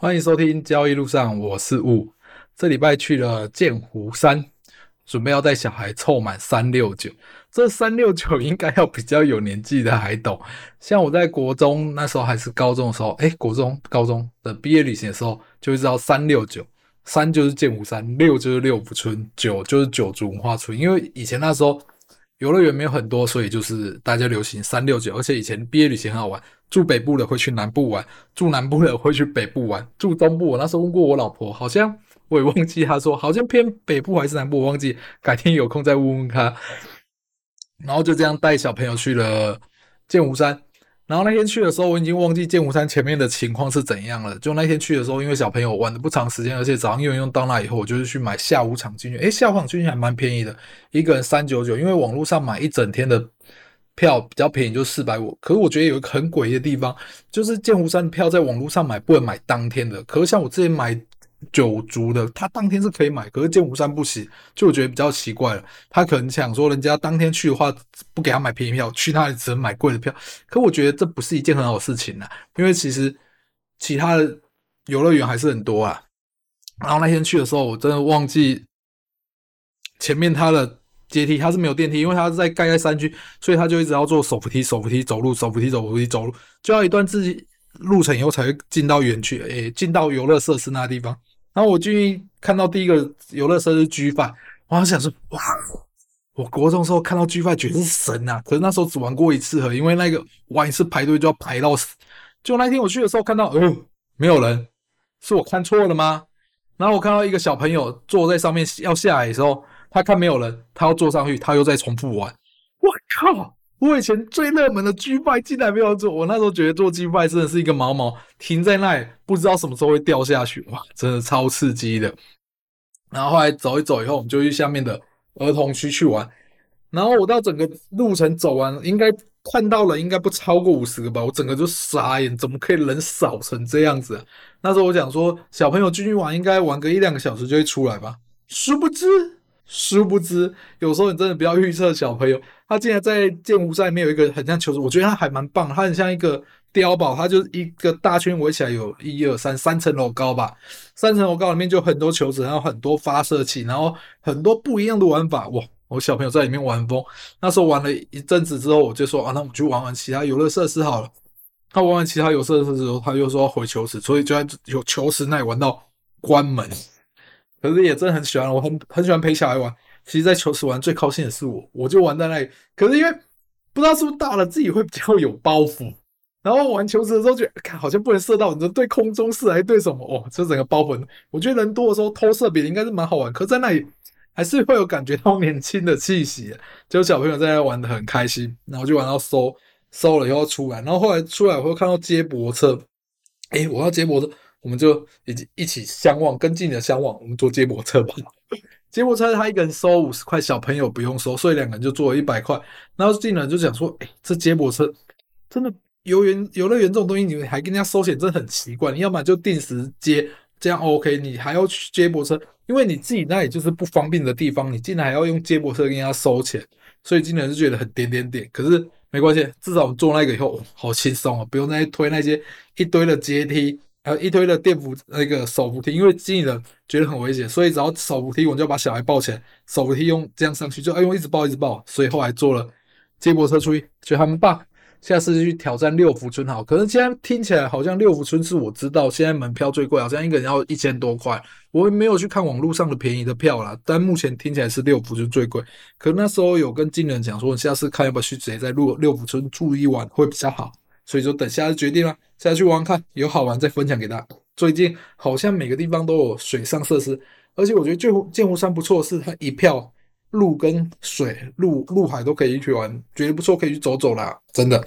欢迎收听交易路上，我是雾。这礼拜去了剑湖山，准备要带小孩凑满三六九。这三六九应该要比较有年纪的还懂。像我在国中那时候还是高中的时候，诶，国中、高中的毕业旅行的时候，就知道三六九，三就是剑湖山，六就是六福村，九就是九族文化村。因为以前那时候游乐园没有很多，所以就是大家流行三六九。而且以前毕业旅行很好玩。住北部的会去南部玩，住南部的会去北部玩，住东部我那时候问过我老婆，好像我也忘记，她说好像偏北部还是南部，我忘记，改天有空再问问她。然后就这样带小朋友去了剑湖山，然后那天去的时候我已经忘记剑湖山前面的情况是怎样了。就那天去的时候，因为小朋友玩的不长时间，而且早上用用到那以后，我就是去买下午场进去，诶，下午场进去还蛮便宜的，一个人三九九，因为网络上买一整天的。票比较便宜，就四百五。可是我觉得有一个很诡异的地方，就是剑湖山的票在网络上买不能买当天的。可是像我之前买九族的，他当天是可以买，可是剑湖山不行，就我觉得比较奇怪了。他可能想说，人家当天去的话，不给他买便宜票，去那里只能买贵的票。可我觉得这不是一件很好的事情呢，因为其实其他的游乐园还是很多啊。然后那天去的时候，我真的忘记前面他的。阶梯它是没有电梯，因为它是在盖在山区，所以他就一直要坐手扶梯、手扶梯走路、手扶梯、走扶梯走路，就要一段自己路程以后才会进到园区，诶，进到游乐设施那地方。然后我进去看到第一个游乐设施 G5，我想说哇，我国中时候看到 G5 觉得是神啊，可是那时候只玩过一次而已，因为那个玩一次排队就要排到死。就那天我去的时候看到，呃，没有人，是我看错了吗？然后我看到一个小朋友坐在上面要下来的时候。他看没有人，他要坐上去，他又再重复玩。我靠！我以前最热门的 G5 竟然没有做，我那时候觉得做 G5 真的是一个毛毛，停在那里不知道什么时候会掉下去，哇，真的超刺激的。然后后来走一走以后，我们就去下面的儿童区去玩。然后我到整个路程走完，应该看到了应该不超过五十个吧，我整个就傻眼，怎么可以人少成这样子？那时候我想说，小朋友进去玩应该玩个一两个小时就会出来吧，殊不知。殊不知，有时候你真的不要预测小朋友。他竟然在剑湖山里面有一个很像球池，我觉得他还蛮棒。他很像一个碉堡，它就是一个大圈围起来，有一二三三层楼高吧。三层楼高里面就很多球池，然后很多发射器，然后很多不一样的玩法。哇！我小朋友在里面玩疯。那时候玩了一阵子之后，我就说啊，那我们去玩玩其他游乐设施好了。他玩完其他游乐设施之后，他又说要回球池，所以就在有球池那里玩到关门。可是也真的很喜欢，我很很喜欢陪小孩玩。其实，在球池玩最高兴的是我，我就玩在那里。可是因为不知道是不是大了，自己会比较有包袱。然后玩球池的时候，觉得看好像不能射到，你说对空中射还是对什么？哦，这整个包袱。我觉得人多的时候偷射别人应该是蛮好玩。可是在那里还是会有感觉到年轻的气息，就小朋友在那玩的很开心。然后就玩到收收了以后出来，然后后来出来我会看到接驳车，哎，我要接驳车。我们就一起一起相望，跟进的相望。我们坐接驳车吧。接驳车他一个人收五十块，小朋友不用收，所以两个人就坐了一百块。然后进来就讲说：“哎，这接驳车真的游园游乐园这种东西，你们还跟人家收钱，真的很奇怪。你要么就定时接，这样 OK。你还要去接驳车，因为你自己那里就是不方便的地方，你进来还要用接驳车跟人家收钱，所以进来就觉得很点点点。可是没关系，至少我们坐那个以后好轻松啊，不用再推那些一堆的阶梯。”还有一堆的电扶那个手扶梯，因为经理人觉得很危险，所以只要手扶梯，我就把小孩抱起来，手扶梯用这样上去，就哎用一直抱一直抱，所以后来坐了接驳车出去，觉得他们棒。下次就去挑战六福村好，可是现在听起来好像六福村是我知道现在门票最贵，好像一个人要一千多块。我也没有去看网络上的便宜的票啦，但目前听起来是六福村最贵。可那时候有跟经理人讲说，下次看要不要去直接在六六福村住一晚会比较好。所以说，等下次决定了，下次去玩看有好玩再分享给大家。最近好像每个地方都有水上设施，而且我觉得建湖剑湖山不错，是它一票路跟水路陆海都可以一起玩，觉得不错，可以去走走啦，真的。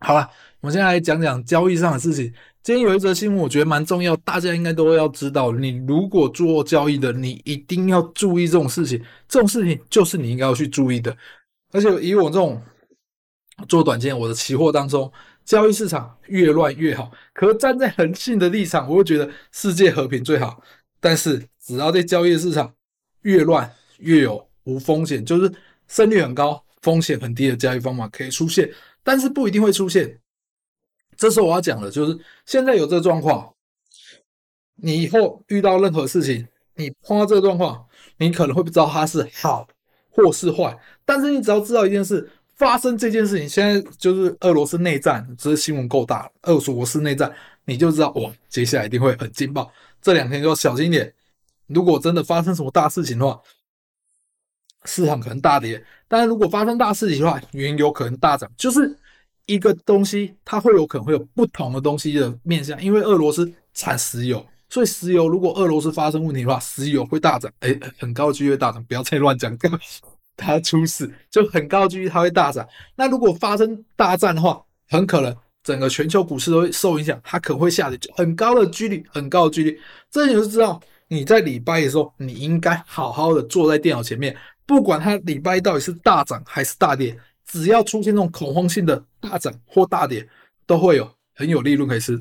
好了，我们现在来讲讲交易上的事情。今天有一则新闻，我觉得蛮重要，大家应该都要知道。你如果做交易的，你一定要注意这种事情，这种事情就是你应该要去注意的。而且以我这种做短线，我的期货当中。交易市场越乱越好，可站在恒性的立场，我会觉得世界和平最好。但是只要在交易市场越乱越有无风险，就是胜率很高、风险很低的交易方法可以出现，但是不一定会出现。这时候我要讲的就是现在有这个状况，你以后遇到任何事情，你碰到这个状况，你可能会不知道它是好或是坏，但是你只要知道一件事，发生这件事情，现在就是俄罗斯内战，只是新闻够大了，俄罗斯内战，你就知道哇，接下来一定会很劲爆，这两天就要小心一点。如果真的发生什么大事情的话，市场可能大跌；但是如果发生大事情的话，原油可能大涨。就是一个东西，它会有可能会有不同的东西的面向。因为俄罗斯产石油，所以石油如果俄罗斯发生问题的话，石油会大涨。哎，很高的几率大涨，不要再乱讲，它出事就很高的几率它会大涨。那如果发生大战的话，很可能整个全球股市都会受影响，它可能会下跌，就很高的几率，很高的几率。这你就知道。你在礼拜的时候，你应该好好的坐在电脑前面，不管它礼拜一到底是大涨还是大跌，只要出现这种恐慌性的大涨或大跌，都会有很有利润可以吃。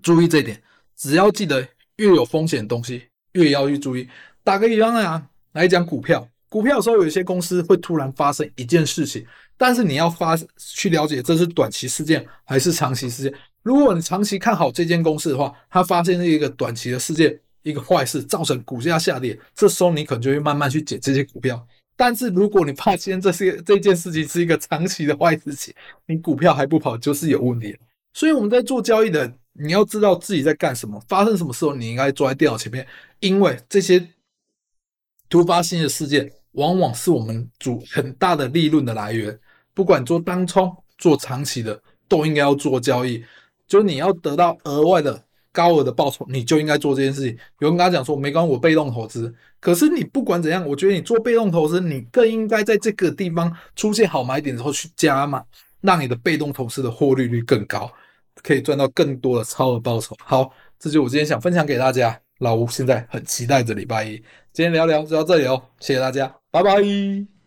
注意这一点，只要记得越有风险的东西越要去注意。打个比方啊，来讲股票，股票的时候有一些公司会突然发生一件事情，但是你要发去了解这是短期事件还是长期事件。如果你长期看好这间公司的话，它发生了一个短期的事件，一个坏事造成股价下跌，这时候你可能就会慢慢去捡这些股票。但是如果你发现这些这件事情是一个长期的坏事情，你股票还不跑，就是有问题。所以我们在做交易的，你要知道自己在干什么，发生什么时候你应该坐在电脑前面，因为这些突发性的事件往往是我们主很大的利润的来源。不管做当冲、做长期的，都应该要做交易。就是你要得到额外的高额的报酬，你就应该做这件事情。有人跟他讲说，没关系，我被动投资。可是你不管怎样，我觉得你做被动投资，你更应该在这个地方出现好买点之后去加码，让你的被动投资的获利率更高，可以赚到更多的超额报酬。好，这就我今天想分享给大家。老吴现在很期待着礼拜一，今天聊聊就到这里哦，谢谢大家，拜拜。